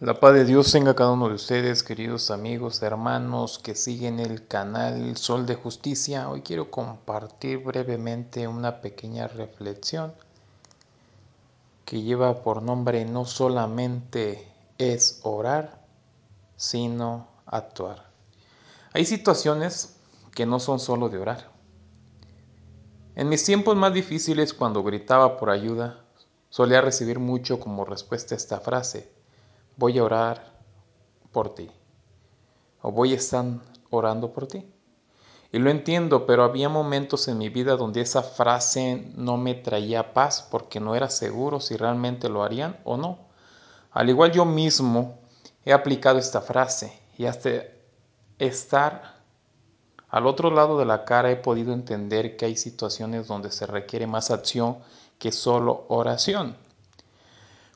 La paz de Dios tenga cada uno de ustedes, queridos amigos, hermanos que siguen el canal Sol de Justicia. Hoy quiero compartir brevemente una pequeña reflexión que lleva por nombre no solamente es orar, sino actuar. Hay situaciones que no son solo de orar. En mis tiempos más difíciles, cuando gritaba por ayuda, solía recibir mucho como respuesta esta frase voy a orar por ti. O voy a estar orando por ti. Y lo entiendo, pero había momentos en mi vida donde esa frase no me traía paz porque no era seguro si realmente lo harían o no. Al igual yo mismo he aplicado esta frase y hasta estar al otro lado de la cara he podido entender que hay situaciones donde se requiere más acción que solo oración.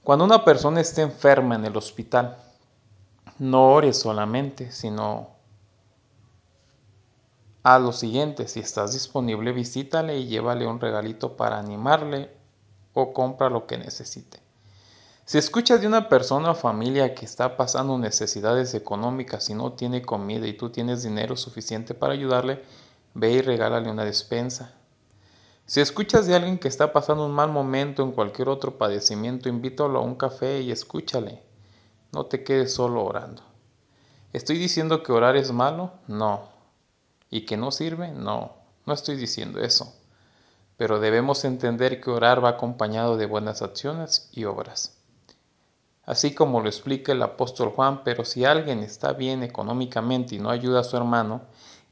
Cuando una persona esté enferma en el hospital, no ores solamente, sino haz lo siguiente, si estás disponible, visítale y llévale un regalito para animarle o compra lo que necesite. Si escuchas de una persona o familia que está pasando necesidades económicas y no tiene comida y tú tienes dinero suficiente para ayudarle, ve y regálale una despensa. Si escuchas de alguien que está pasando un mal momento en cualquier otro padecimiento, invítalo a un café y escúchale. No te quedes solo orando. ¿Estoy diciendo que orar es malo? No. ¿Y que no sirve? No. No estoy diciendo eso. Pero debemos entender que orar va acompañado de buenas acciones y obras. Así como lo explica el apóstol Juan, pero si alguien está bien económicamente y no ayuda a su hermano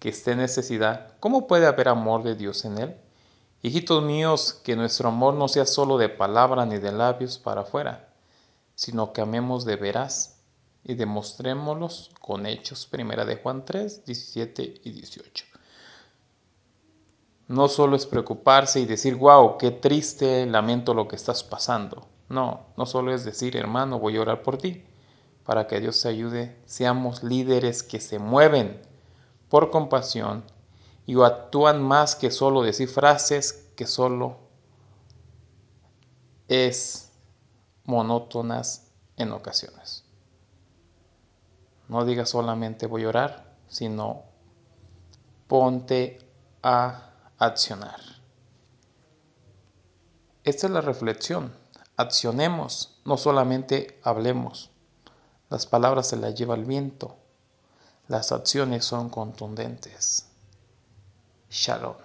que esté en necesidad, ¿cómo puede haber amor de Dios en él? Hijitos míos, que nuestro amor no sea solo de palabra ni de labios para afuera, sino que amemos de veras y demostrémoslos con hechos. Primera de Juan 3, 17 y 18. No solo es preocuparse y decir, wow, qué triste, lamento lo que estás pasando. No, no solo es decir, hermano, voy a orar por ti, para que Dios te ayude. Seamos líderes que se mueven por compasión y actúan más que solo decir frases que solo es monótonas en ocasiones. No digas solamente voy a orar, sino ponte a accionar. Esta es la reflexión. Accionemos, no solamente hablemos. Las palabras se las lleva el viento. Las acciones son contundentes. Shalom.